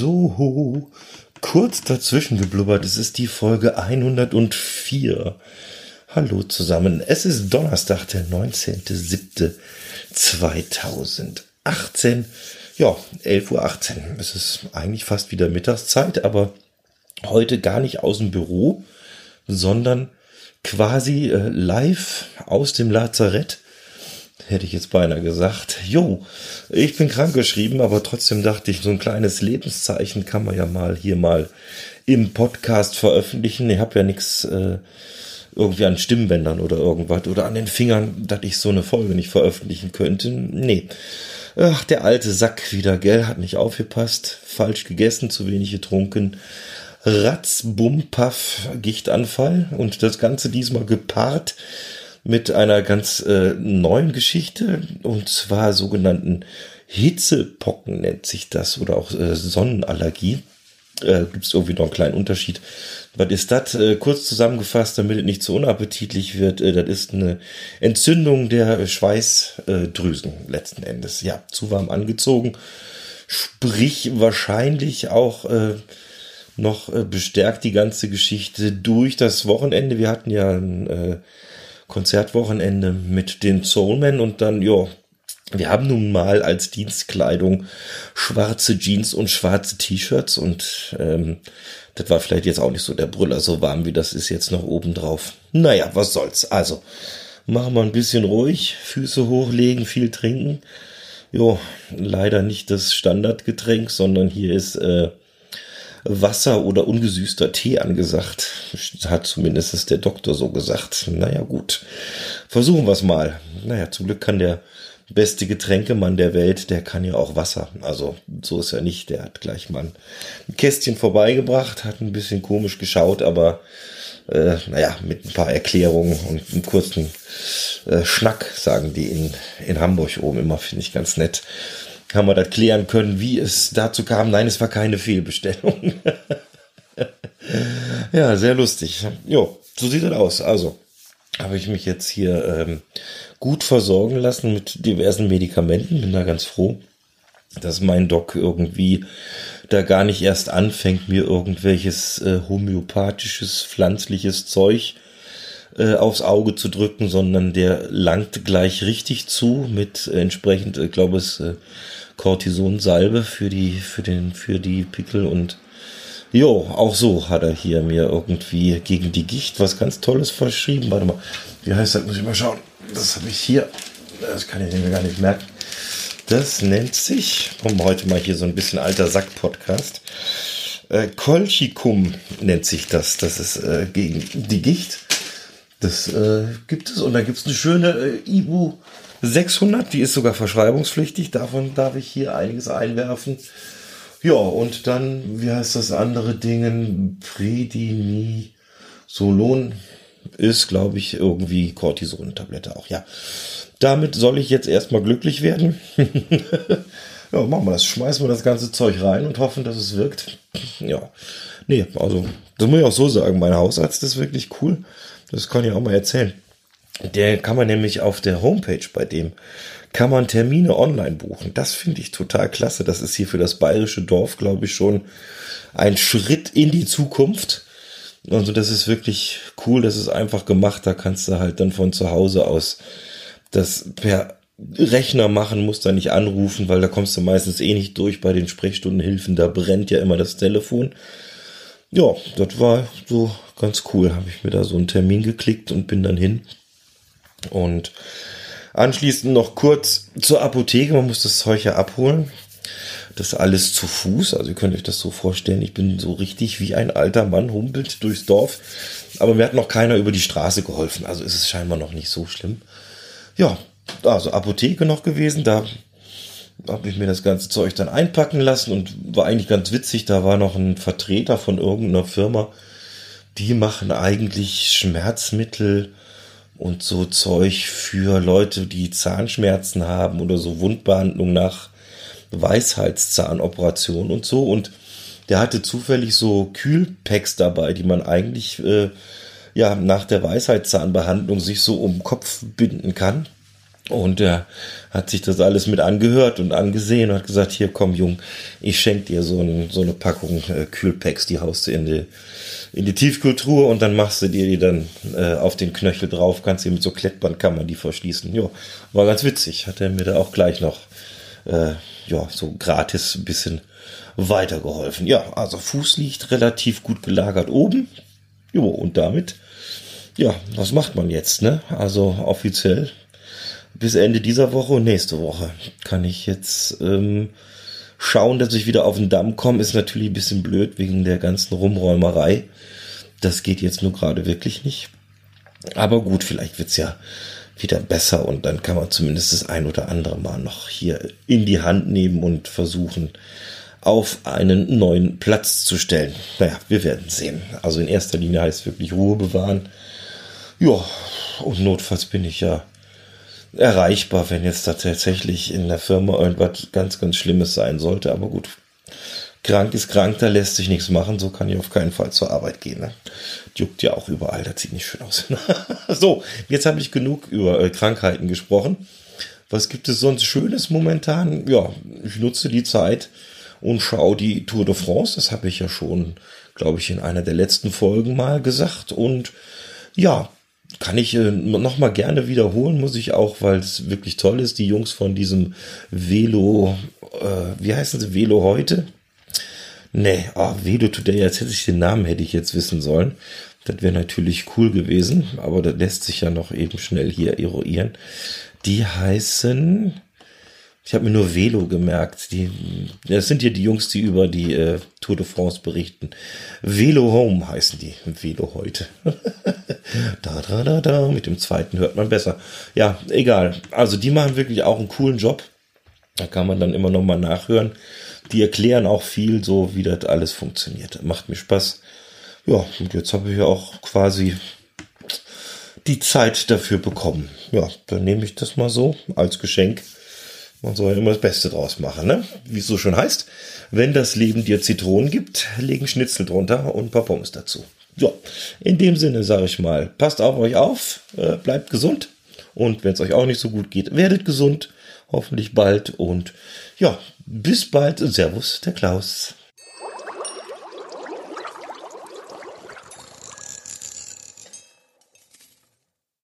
So, kurz dazwischen geblubbert, es ist die Folge 104. Hallo zusammen, es ist Donnerstag, der 19.07.2018. Ja, 11.18 Uhr. Es ist eigentlich fast wieder Mittagszeit, aber heute gar nicht aus dem Büro, sondern quasi äh, live aus dem Lazarett hätte ich jetzt beinahe gesagt. Jo, ich bin krank geschrieben, aber trotzdem dachte ich, so ein kleines Lebenszeichen kann man ja mal hier mal im Podcast veröffentlichen. Ich habe ja nichts äh, irgendwie an Stimmbändern oder irgendwas oder an den Fingern, dass ich so eine Folge nicht veröffentlichen könnte. Nee. Ach, der alte Sack wieder, gell, hat nicht aufgepasst, falsch gegessen, zu wenig getrunken. Ratz, Bum, Paff, Gichtanfall und das Ganze diesmal gepaart mit einer ganz äh, neuen Geschichte und zwar sogenannten Hitzepocken nennt sich das oder auch äh, Sonnenallergie. Äh, Gibt es irgendwie noch einen kleinen Unterschied. Was ist das? Äh, kurz zusammengefasst, damit es nicht zu unappetitlich wird, äh, das ist eine Entzündung der Schweißdrüsen letzten Endes. Ja, zu warm angezogen. Sprich wahrscheinlich auch äh, noch äh, bestärkt die ganze Geschichte durch das Wochenende. Wir hatten ja ein Konzertwochenende mit den Soulmen und dann, ja, wir haben nun mal als Dienstkleidung schwarze Jeans und schwarze T-Shirts und ähm, das war vielleicht jetzt auch nicht so der Brüller, so warm wie das ist jetzt noch oben drauf. Naja, was soll's. Also, machen wir ein bisschen ruhig, Füße hochlegen, viel trinken. Jo, leider nicht das Standardgetränk, sondern hier ist äh, Wasser oder ungesüßter Tee angesagt. Hat zumindest der Doktor so gesagt. Naja, gut. Versuchen wir es mal. Naja, zum Glück kann der beste Getränkemann der Welt, der kann ja auch Wasser. Also so ist er nicht. Der hat gleich mal ein Kästchen vorbeigebracht, hat ein bisschen komisch geschaut, aber äh, naja, mit ein paar Erklärungen und einem kurzen äh, Schnack, sagen die in, in Hamburg oben immer, finde ich ganz nett haben wir das klären können, wie es dazu kam. Nein, es war keine Fehlbestellung. ja, sehr lustig. Jo, so sieht das aus. Also habe ich mich jetzt hier ähm, gut versorgen lassen mit diversen Medikamenten. Bin da ganz froh, dass mein Doc irgendwie da gar nicht erst anfängt, mir irgendwelches äh, homöopathisches, pflanzliches Zeug äh, aufs Auge zu drücken, sondern der langt gleich richtig zu mit äh, entsprechend, ich äh, glaube es, Cortisonsalbe für die, für den, für die Pickel und jo, auch so hat er hier mir irgendwie gegen die Gicht was ganz Tolles verschrieben. Warte mal, wie heißt das? Muss ich mal schauen. Das habe ich hier. Das kann ich mir gar nicht merken. Das nennt sich, um heute mal hier so ein bisschen alter Sack-Podcast. Äh, Colchicum nennt sich das. Das ist äh, gegen die Gicht. Das äh, gibt es. Und da gibt es eine schöne äh, Ibu 600, die ist sogar verschreibungspflichtig. Davon darf ich hier einiges einwerfen. Ja, und dann, wie heißt das andere Ding? Prednisolon ist, glaube ich, irgendwie Cortison-Tablette auch, ja. Damit soll ich jetzt erstmal glücklich werden. ja, machen wir das. Schmeißen wir das ganze Zeug rein und hoffen, dass es wirkt. Ja. Nee, also, das muss ich auch so sagen. Mein Hausarzt ist wirklich cool. Das kann ich auch mal erzählen. Der kann man nämlich auf der Homepage bei dem kann man Termine online buchen. Das finde ich total klasse. Das ist hier für das bayerische Dorf, glaube ich, schon ein Schritt in die Zukunft. Also das ist wirklich cool. Das ist einfach gemacht. Da kannst du halt dann von zu Hause aus das per Rechner machen, musst da nicht anrufen, weil da kommst du meistens eh nicht durch bei den Sprechstundenhilfen. Da brennt ja immer das Telefon. Ja, das war so ganz cool. Habe ich mir da so einen Termin geklickt und bin dann hin. Und anschließend noch kurz zur Apotheke. Man muss das Zeug ja abholen. Das alles zu Fuß. Also ihr könnt euch das so vorstellen. Ich bin so richtig wie ein alter Mann humpelt durchs Dorf. Aber mir hat noch keiner über die Straße geholfen. Also ist es scheinbar noch nicht so schlimm. Ja, also Apotheke noch gewesen. Da habe ich mir das ganze Zeug dann einpacken lassen und war eigentlich ganz witzig. Da war noch ein Vertreter von irgendeiner Firma. Die machen eigentlich Schmerzmittel und so Zeug für Leute, die Zahnschmerzen haben oder so Wundbehandlung nach Weisheitszahnoperation und so. Und der hatte zufällig so Kühlpacks dabei, die man eigentlich äh, ja nach der Weisheitszahnbehandlung sich so um den Kopf binden kann. Und er hat sich das alles mit angehört und angesehen und hat gesagt, hier komm Jung, ich schenke dir so, ein, so eine Packung äh, Kühlpacks, die haust du in die, in die Tiefkultur und dann machst du dir die dann äh, auf den Knöchel drauf, kannst du mit so Klettbandkammern die verschließen. Ja, war ganz witzig, hat er mir da auch gleich noch äh, ja, so gratis ein bisschen weitergeholfen. Ja, also Fuß liegt relativ gut gelagert oben. Jo, und damit, ja, was macht man jetzt, ne? Also offiziell bis Ende dieser Woche und nächste Woche kann ich jetzt ähm, schauen, dass ich wieder auf den Damm komme. Ist natürlich ein bisschen blöd wegen der ganzen Rumräumerei. Das geht jetzt nur gerade wirklich nicht. Aber gut, vielleicht wird's ja wieder besser und dann kann man zumindest das ein oder andere Mal noch hier in die Hand nehmen und versuchen, auf einen neuen Platz zu stellen. Naja, wir werden sehen. Also in erster Linie heißt wirklich Ruhe bewahren. Ja, und notfalls bin ich ja erreichbar, wenn jetzt da tatsächlich in der Firma irgendwas ganz, ganz Schlimmes sein sollte. Aber gut, krank ist krank, da lässt sich nichts machen. So kann ich auf keinen Fall zur Arbeit gehen. Ne? Juckt ja auch überall, das sieht nicht schön aus. so, jetzt habe ich genug über äh, Krankheiten gesprochen. Was gibt es sonst Schönes momentan? Ja, ich nutze die Zeit und schaue die Tour de France. Das habe ich ja schon, glaube ich, in einer der letzten Folgen mal gesagt. Und ja, kann ich äh, noch mal gerne wiederholen, muss ich auch, weil es wirklich toll ist. Die Jungs von diesem Velo, äh, wie heißen sie, Velo heute? Nee, oh, Velo Today, jetzt hätte ich den Namen, hätte ich jetzt wissen sollen. Das wäre natürlich cool gewesen, aber das lässt sich ja noch eben schnell hier eruieren. Die heißen, ich habe mir nur Velo gemerkt. Die, das sind ja die Jungs, die über die äh, Tour de France berichten. Velo Home heißen die. Velo heute. da, da, da, da. Mit dem zweiten hört man besser. Ja, egal. Also die machen wirklich auch einen coolen Job. Da kann man dann immer noch mal nachhören. Die erklären auch viel, so wie das alles funktioniert. Macht mir Spaß. Ja, und jetzt habe ich ja auch quasi die Zeit dafür bekommen. Ja, dann nehme ich das mal so als Geschenk man soll immer das Beste draus machen, ne? Wie es so schon heißt. Wenn das Leben dir Zitronen gibt, legen Schnitzel drunter und ein paar Pommes dazu. So, in dem Sinne sage ich mal, passt auf euch auf, äh, bleibt gesund und wenn es euch auch nicht so gut geht, werdet gesund, hoffentlich bald und ja, bis bald. Servus, der Klaus.